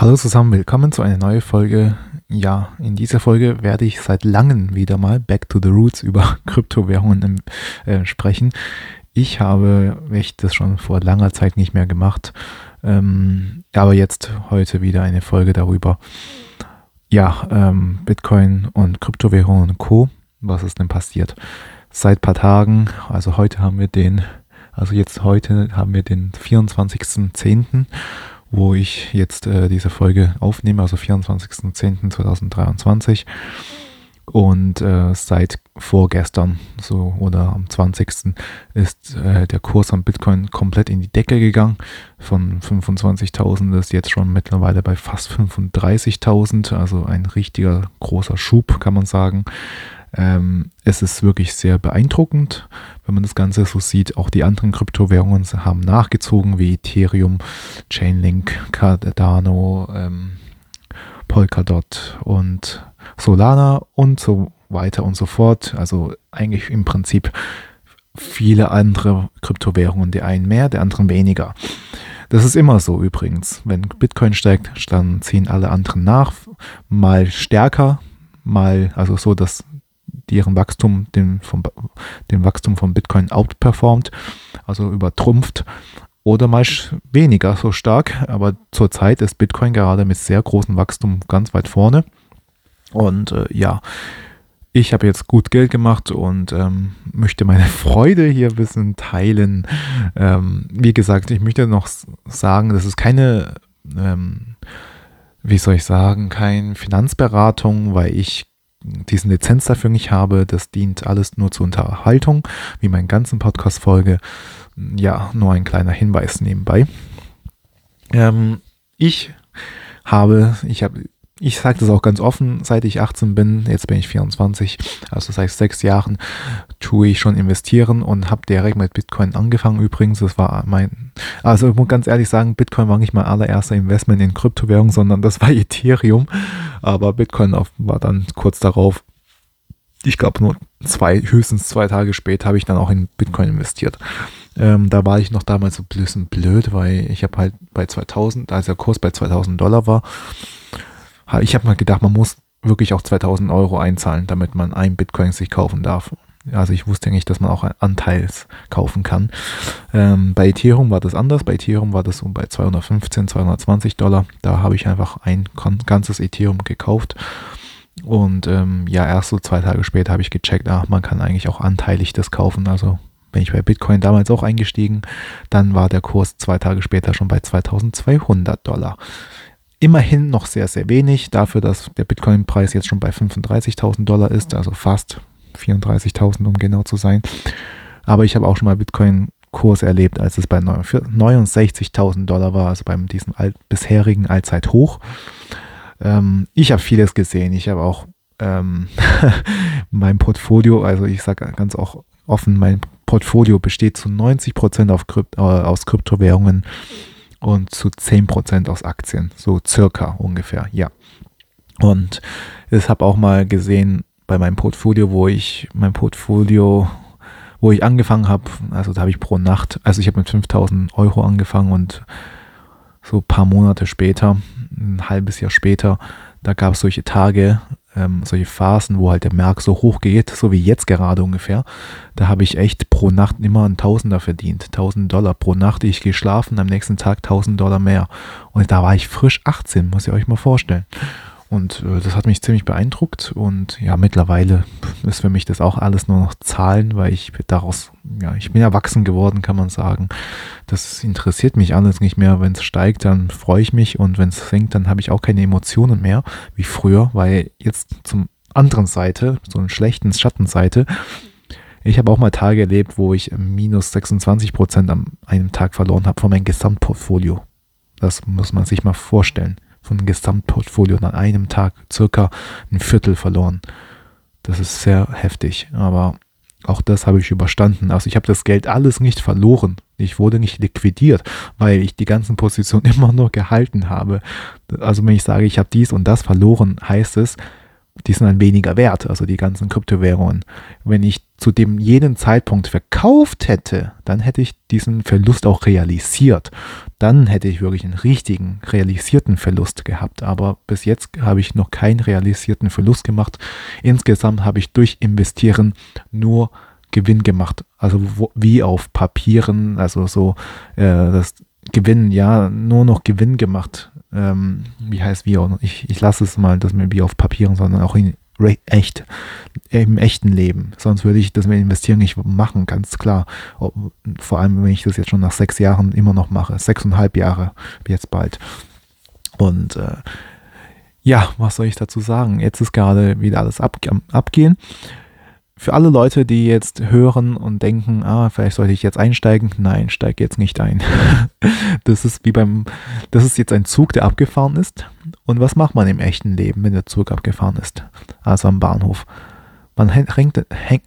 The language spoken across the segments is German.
Hallo zusammen, willkommen zu einer neuen Folge. Ja, in dieser Folge werde ich seit langem wieder mal Back to the Roots über Kryptowährungen äh, sprechen. Ich habe echt das schon vor langer Zeit nicht mehr gemacht, ähm, aber jetzt heute wieder eine Folge darüber. Ja, ähm, Bitcoin und Kryptowährungen und Co. Was ist denn passiert? Seit paar Tagen, also heute haben wir den, also jetzt heute haben wir den 24.10 wo ich jetzt äh, diese Folge aufnehme, also 24.10.2023. Und äh, seit vorgestern, so oder am 20. ist äh, der Kurs am Bitcoin komplett in die Decke gegangen. Von 25.000 ist jetzt schon mittlerweile bei fast 35.000, also ein richtiger großer Schub, kann man sagen. Ähm, es ist wirklich sehr beeindruckend, wenn man das Ganze so sieht. Auch die anderen Kryptowährungen haben nachgezogen, wie Ethereum, Chainlink, Cardano, ähm, Polkadot und Solana und so weiter und so fort. Also eigentlich im Prinzip viele andere Kryptowährungen, der einen mehr, der anderen weniger. Das ist immer so übrigens. Wenn Bitcoin steigt, dann ziehen alle anderen nach, mal stärker, mal, also so, dass deren Wachstum den, vom, den Wachstum von Bitcoin outperformt, also übertrumpft oder mal weniger so stark. Aber zurzeit ist Bitcoin gerade mit sehr großem Wachstum ganz weit vorne. Und äh, ja, ich habe jetzt gut Geld gemacht und ähm, möchte meine Freude hier ein bisschen teilen. Ähm, wie gesagt, ich möchte noch sagen, das ist keine, ähm, wie soll ich sagen, keine Finanzberatung, weil ich diesen Lizenz dafür nicht habe. Das dient alles nur zur Unterhaltung, wie meine ganzen Podcast-Folge. Ja, nur ein kleiner Hinweis nebenbei. Ähm, ich habe, ich habe ich sage das auch ganz offen, seit ich 18 bin, jetzt bin ich 24, also seit sechs Jahren tue ich schon investieren und habe direkt mit Bitcoin angefangen. Übrigens, das war mein, also ich muss ganz ehrlich sagen, Bitcoin war nicht mein allererster Investment in Kryptowährung, sondern das war Ethereum. Aber Bitcoin war dann kurz darauf, ich glaube nur zwei, höchstens zwei Tage später habe ich dann auch in Bitcoin investiert. Ähm, da war ich noch damals so ein bisschen blöd, weil ich habe halt bei 2000, als der Kurs bei 2000 Dollar war, ich habe mal gedacht, man muss wirklich auch 2000 Euro einzahlen, damit man ein Bitcoin sich kaufen darf. Also ich wusste nicht, dass man auch Anteils kaufen kann. Ähm, bei Ethereum war das anders. Bei Ethereum war das so bei 215, 220 Dollar. Da habe ich einfach ein ganzes Ethereum gekauft. Und ähm, ja, erst so zwei Tage später habe ich gecheckt, ach, man kann eigentlich auch anteilig das kaufen. Also bin ich bei Bitcoin damals auch eingestiegen. Dann war der Kurs zwei Tage später schon bei 2200 Dollar. Immerhin noch sehr, sehr wenig dafür, dass der Bitcoin-Preis jetzt schon bei 35.000 Dollar ist, also fast 34.000, um genau zu sein. Aber ich habe auch schon mal Bitcoin-Kurs erlebt, als es bei 69.000 Dollar war, also beim diesem alt, bisherigen Allzeithoch. Ähm, ich habe vieles gesehen. Ich habe auch ähm, mein Portfolio, also ich sage ganz auch offen, mein Portfolio besteht zu 90 Prozent Krypt, äh, aus Kryptowährungen und zu 10% aus Aktien. So circa ungefähr, ja. Und ich habe auch mal gesehen bei meinem Portfolio, wo ich mein Portfolio, wo ich angefangen habe, also da habe ich pro Nacht, also ich habe mit 5000 Euro angefangen und so ein paar Monate später, ein halbes Jahr später, da gab es solche Tage, ähm, solche Phasen, wo halt der Markt so hoch geht, so wie jetzt gerade ungefähr. Da habe ich echt pro Nacht immer einen Tausender verdient. 1000 Dollar pro Nacht. Ich geschlafen, am nächsten Tag 1000 Dollar mehr. Und da war ich frisch 18, muss ich euch mal vorstellen. Und äh, das hat mich ziemlich beeindruckt. Und ja, mittlerweile ist für mich das auch alles nur noch Zahlen, weil ich daraus, ja, ich bin erwachsen geworden, kann man sagen. Das interessiert mich alles nicht mehr. Wenn es steigt, dann freue ich mich. Und wenn es sinkt, dann habe ich auch keine Emotionen mehr, wie früher, weil jetzt zum anderen Seite, so einer schlechten Schattenseite, ich habe auch mal Tage erlebt, wo ich minus 26 Prozent an einem Tag verloren habe von meinem Gesamtportfolio. Das muss man sich mal vorstellen von Gesamtportfolio an einem Tag circa ein Viertel verloren. Das ist sehr heftig, aber auch das habe ich überstanden. Also ich habe das Geld alles nicht verloren. Ich wurde nicht liquidiert, weil ich die ganzen Positionen immer nur gehalten habe. Also wenn ich sage, ich habe dies und das verloren, heißt es, die sind dann weniger wert, also die ganzen Kryptowährungen. Wenn ich zu dem jeden Zeitpunkt verkauft hätte, dann hätte ich diesen Verlust auch realisiert. Dann hätte ich wirklich einen richtigen realisierten Verlust gehabt. Aber bis jetzt habe ich noch keinen realisierten Verlust gemacht. Insgesamt habe ich durch Investieren nur Gewinn gemacht. Also wie auf Papieren, also so äh, das Gewinn, ja, nur noch Gewinn gemacht ähm, wie heißt auch, ich, ich lasse es mal, dass wir wie auf Papieren, sondern auch in echt, im echten Leben. Sonst würde ich das mit Investieren nicht machen, ganz klar. Vor allem, wenn ich das jetzt schon nach sechs Jahren immer noch mache. Sechseinhalb Jahre, jetzt bald. Und äh, ja, was soll ich dazu sagen? Jetzt ist gerade wieder alles ab, abgehen für alle Leute, die jetzt hören und denken, ah, vielleicht sollte ich jetzt einsteigen, nein, steig jetzt nicht ein. das ist wie beim, das ist jetzt ein Zug, der abgefahren ist. Und was macht man im echten Leben, wenn der Zug abgefahren ist? Also am Bahnhof. Man rennt,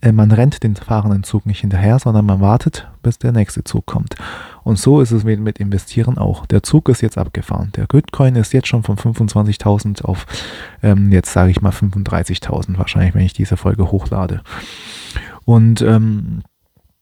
äh, man rennt den fahrenden Zug nicht hinterher, sondern man wartet, bis der nächste Zug kommt. Und so ist es mit, mit Investieren auch. Der Zug ist jetzt abgefahren. Der Bitcoin ist jetzt schon von 25.000 auf, ähm, jetzt sage ich mal 35.000 wahrscheinlich, wenn ich diese Folge hochlade. Und ähm,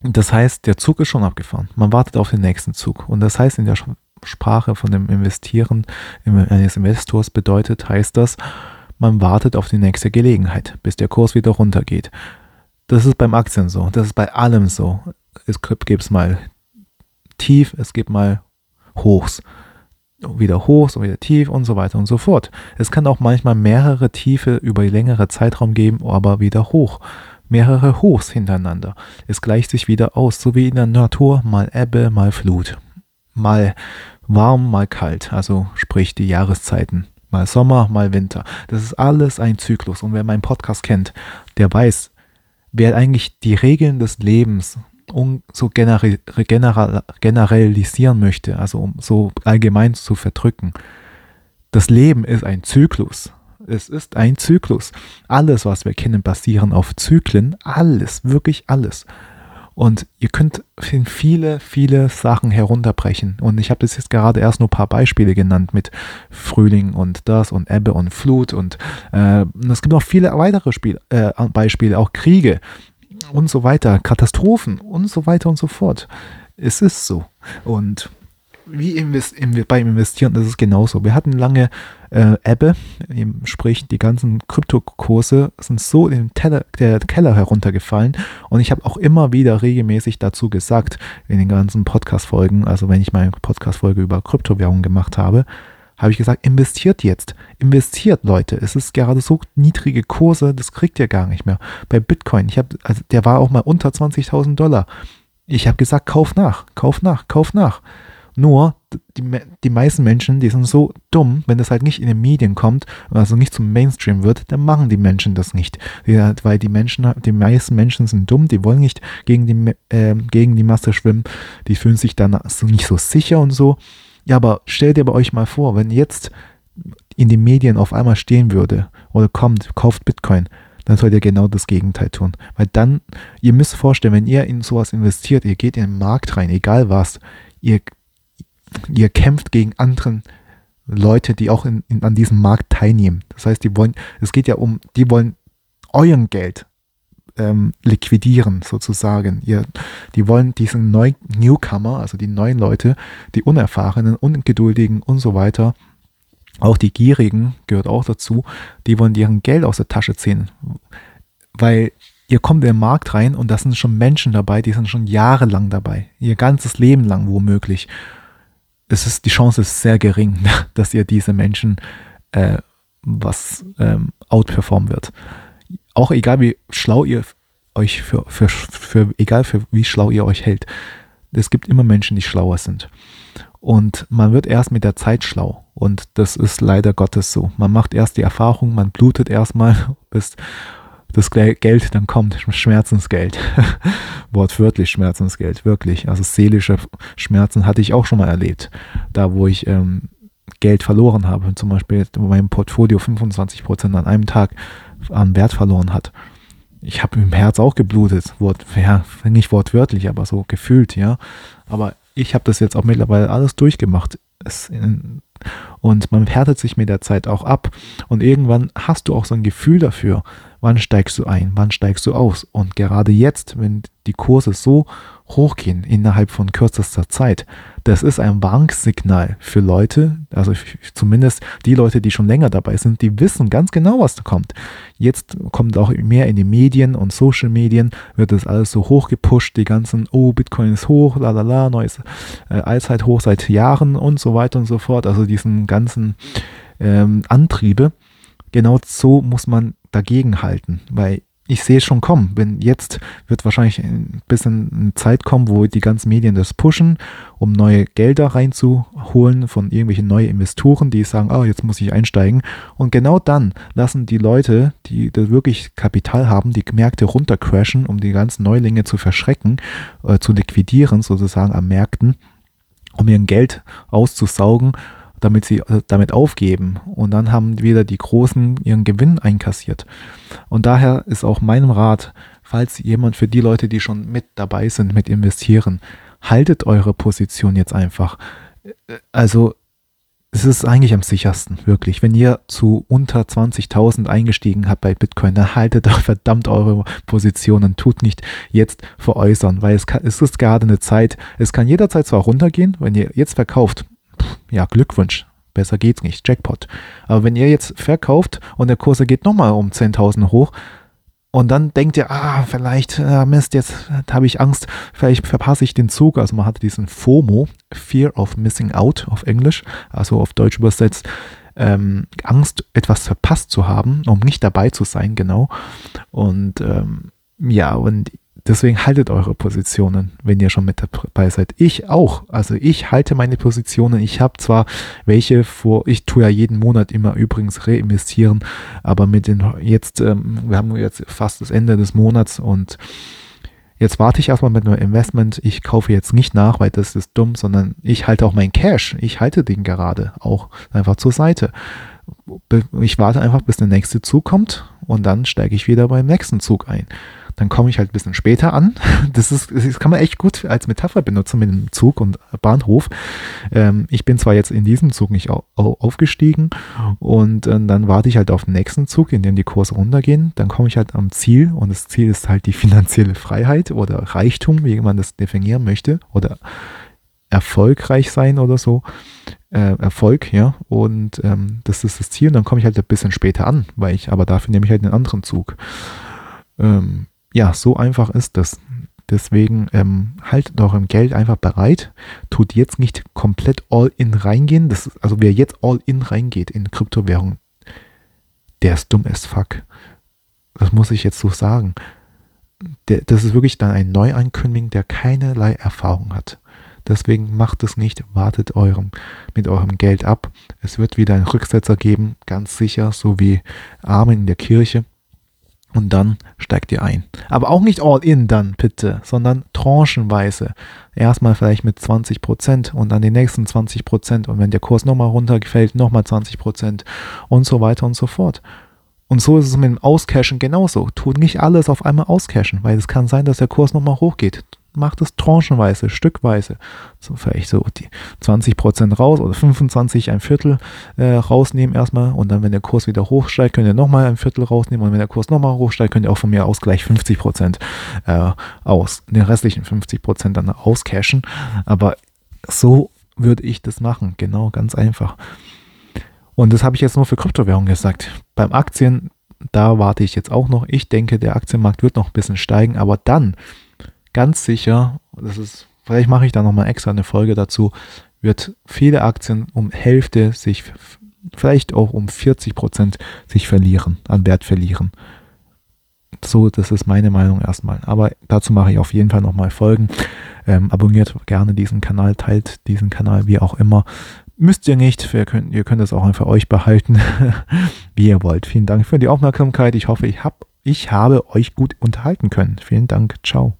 das heißt, der Zug ist schon abgefahren. Man wartet auf den nächsten Zug. Und das heißt in der Sprache von dem Investieren eines Investors bedeutet, heißt das, man wartet auf die nächste Gelegenheit, bis der Kurs wieder runtergeht. Das ist beim Aktien so, das ist bei allem so. Es gibt mal tief, es gibt mal Hochs. Wieder Hochs und wieder tief und so weiter und so fort. Es kann auch manchmal mehrere Tiefe über längere Zeitraum geben, aber wieder hoch. Mehrere Hochs hintereinander. Es gleicht sich wieder aus, so wie in der Natur, mal Ebbe, mal Flut. Mal warm, mal kalt, also sprich die Jahreszeiten mal Sommer, mal Winter. Das ist alles ein Zyklus. Und wer meinen Podcast kennt, der weiß, wer eigentlich die Regeln des Lebens so generell, generalisieren möchte, also um so allgemein zu verdrücken. Das Leben ist ein Zyklus. Es ist ein Zyklus. Alles, was wir kennen, basieren auf Zyklen. Alles, wirklich alles. Und ihr könnt viele, viele Sachen herunterbrechen. Und ich habe das jetzt gerade erst nur ein paar Beispiele genannt mit Frühling und das und Ebbe und Flut. Und äh, es gibt noch viele weitere Spiel, äh, Beispiele, auch Kriege und so weiter, Katastrophen und so weiter und so fort. Es ist so. Und wie invest beim Investieren ist es genauso. Wir hatten lange äh, Ebbe, sprich die ganzen Kryptokurse sind so in den Teller, der Keller heruntergefallen und ich habe auch immer wieder regelmäßig dazu gesagt in den ganzen Podcast-Folgen, also wenn ich meine Podcast-Folge über Kryptowährungen gemacht habe, habe ich gesagt, investiert jetzt, investiert Leute. Es ist gerade so niedrige Kurse, das kriegt ihr gar nicht mehr. Bei Bitcoin, ich habe, also der war auch mal unter 20.000 Dollar. Ich habe gesagt, kauf nach, kauf nach, kauf nach. Nur, die, die meisten Menschen, die sind so dumm, wenn das halt nicht in den Medien kommt, also nicht zum Mainstream wird, dann machen die Menschen das nicht. Weil die Menschen, die meisten Menschen sind dumm, die wollen nicht gegen die, äh, gegen die Masse schwimmen, die fühlen sich dann nicht so sicher und so. Ja, aber stellt ihr bei euch mal vor, wenn jetzt in den Medien auf einmal stehen würde oder kommt, kauft Bitcoin, dann sollt ihr genau das Gegenteil tun. Weil dann, ihr müsst vorstellen, wenn ihr in sowas investiert, ihr geht in den Markt rein, egal was, ihr ihr kämpft gegen anderen Leute, die auch in, in, an diesem Markt teilnehmen. Das heißt, die wollen, es geht ja um, die wollen euren Geld ähm, liquidieren sozusagen. Ihr, die wollen diesen neuen Newcomer, also die neuen Leute, die Unerfahrenen, Ungeduldigen und so weiter, auch die Gierigen gehört auch dazu, die wollen deren Geld aus der Tasche ziehen. Weil ihr kommt in den Markt rein und da sind schon Menschen dabei, die sind schon jahrelang dabei, ihr ganzes Leben lang womöglich es ist, die Chance ist sehr gering, dass ihr diese Menschen äh, was ähm, outperformen wird. Auch egal wie schlau ihr euch für, für, für, egal für wie schlau ihr euch hält. Es gibt immer Menschen, die schlauer sind. Und man wird erst mit der Zeit schlau. Und das ist leider Gottes so. Man macht erst die Erfahrung, man blutet erstmal, bis das Geld dann kommt, Schmerzensgeld. Wortwörtlich Schmerzensgeld, wirklich. Also seelische Schmerzen hatte ich auch schon mal erlebt. Da, wo ich ähm, Geld verloren habe, zum Beispiel mein Portfolio 25% an einem Tag an Wert verloren hat. Ich habe im Herz auch geblutet, Wort, ja, nicht wortwörtlich, aber so gefühlt, ja. Aber ich habe das jetzt auch mittlerweile alles durchgemacht. Es, und man härtet sich mit der Zeit auch ab. Und irgendwann hast du auch so ein Gefühl dafür, wann steigst du ein, wann steigst du aus. Und gerade jetzt, wenn die Kurse so hochgehen innerhalb von kürzester Zeit, das ist ein Warnsignal für Leute, also zumindest die Leute, die schon länger dabei sind, die wissen ganz genau, was da kommt. Jetzt kommt auch mehr in die Medien und Social Medien, wird das alles so hochgepusht, die ganzen, oh, Bitcoin ist hoch, la la la, neues äh, Allzeithoch seit Jahren und so weiter und so fort. Also diesen ganzen ähm, Antriebe. Genau so muss man dagegen halten, weil ich sehe es schon kommen. Wenn jetzt wird wahrscheinlich ein bisschen eine Zeit kommen, wo die ganzen Medien das pushen, um neue Gelder reinzuholen von irgendwelchen neuen Investoren, die sagen, ah, jetzt muss ich einsteigen. Und genau dann lassen die Leute, die da wirklich Kapital haben, die Märkte runtercrashen, um die ganzen Neulinge zu verschrecken, äh, zu liquidieren sozusagen am Märkten, um ihr Geld auszusaugen damit sie äh, damit aufgeben. Und dann haben wieder die Großen ihren Gewinn einkassiert. Und daher ist auch mein Rat, falls jemand für die Leute, die schon mit dabei sind, mit investieren, haltet eure Position jetzt einfach. Also es ist eigentlich am sichersten, wirklich. Wenn ihr zu unter 20.000 eingestiegen habt bei Bitcoin, dann haltet doch verdammt eure Positionen. Tut nicht jetzt veräußern, weil es, kann, es ist gerade eine Zeit, es kann jederzeit zwar runtergehen, wenn ihr jetzt verkauft, ja, Glückwunsch. Besser geht's nicht. Jackpot. Aber wenn ihr jetzt verkauft und der Kurs geht nochmal um 10.000 hoch und dann denkt ihr, ah, vielleicht, äh, Mist, jetzt habe ich Angst, vielleicht verpasse ich den Zug. Also man hat diesen FOMO, Fear of Missing Out auf Englisch, also auf Deutsch übersetzt, ähm, Angst, etwas verpasst zu haben, um nicht dabei zu sein, genau. Und ähm, ja, und Deswegen haltet eure Positionen, wenn ihr schon mit dabei seid. Ich auch. Also ich halte meine Positionen. Ich habe zwar welche vor, ich tue ja jeden Monat immer übrigens reinvestieren, aber mit den jetzt, ähm, wir haben jetzt fast das Ende des Monats und jetzt warte ich erstmal mit einem Investment. Ich kaufe jetzt nicht nach, weil das ist dumm, sondern ich halte auch meinen Cash. Ich halte den gerade auch einfach zur Seite. Ich warte einfach, bis der nächste Zug kommt und dann steige ich wieder beim nächsten Zug ein. Dann komme ich halt ein bisschen später an. Das, ist, das kann man echt gut als Metapher benutzen mit dem Zug und Bahnhof. Ähm, ich bin zwar jetzt in diesem Zug nicht au aufgestiegen und äh, dann warte ich halt auf den nächsten Zug, in dem die Kurse runtergehen. Dann komme ich halt am Ziel und das Ziel ist halt die finanzielle Freiheit oder Reichtum, wie man das definieren möchte oder erfolgreich sein oder so. Äh, Erfolg, ja. Und ähm, das ist das Ziel. Und dann komme ich halt ein bisschen später an, weil ich, aber dafür nehme ich halt einen anderen Zug. Ähm, ja, so einfach ist das. Deswegen ähm, haltet eurem Geld einfach bereit. Tut jetzt nicht komplett all in reingehen. Das ist, also wer jetzt all in reingeht in Kryptowährung, der ist dumm as fuck. Das muss ich jetzt so sagen. Der, das ist wirklich dann ein Neuankömmling, der keinerlei Erfahrung hat. Deswegen macht es nicht, wartet eurem, mit eurem Geld ab. Es wird wieder einen Rücksetzer geben, ganz sicher, so wie Armen in der Kirche und dann steigt ihr ein. Aber auch nicht all in dann, bitte, sondern tranchenweise. Erstmal vielleicht mit 20% und dann die nächsten 20% und wenn der Kurs nochmal runterfällt, nochmal 20% und so weiter und so fort. Und so ist es mit dem Auscashen genauso. Tut nicht alles auf einmal auscashen, weil es kann sein, dass der Kurs nochmal hochgeht macht es tranchenweise, stückweise. So vielleicht so die 20% raus oder 25 ein Viertel äh, rausnehmen erstmal und dann, wenn der Kurs wieder hochsteigt, könnt ihr nochmal ein Viertel rausnehmen und wenn der Kurs nochmal hochsteigt, könnt ihr auch von mir aus gleich 50% äh, aus, den restlichen 50% dann auscashen. Aber so würde ich das machen, genau, ganz einfach. Und das habe ich jetzt nur für Kryptowährungen gesagt. Beim Aktien, da warte ich jetzt auch noch. Ich denke, der Aktienmarkt wird noch ein bisschen steigen, aber dann ganz sicher, das ist, vielleicht mache ich da nochmal extra eine Folge dazu, wird viele Aktien um Hälfte sich, vielleicht auch um 40 Prozent sich verlieren, an Wert verlieren. So, das ist meine Meinung erstmal. Aber dazu mache ich auf jeden Fall nochmal Folgen. Ähm, abonniert gerne diesen Kanal, teilt diesen Kanal, wie auch immer. Müsst ihr nicht, ihr könnt, ihr könnt es auch einfach euch behalten, wie ihr wollt. Vielen Dank für die Aufmerksamkeit. Ich hoffe, ich, hab, ich habe euch gut unterhalten können. Vielen Dank. Ciao.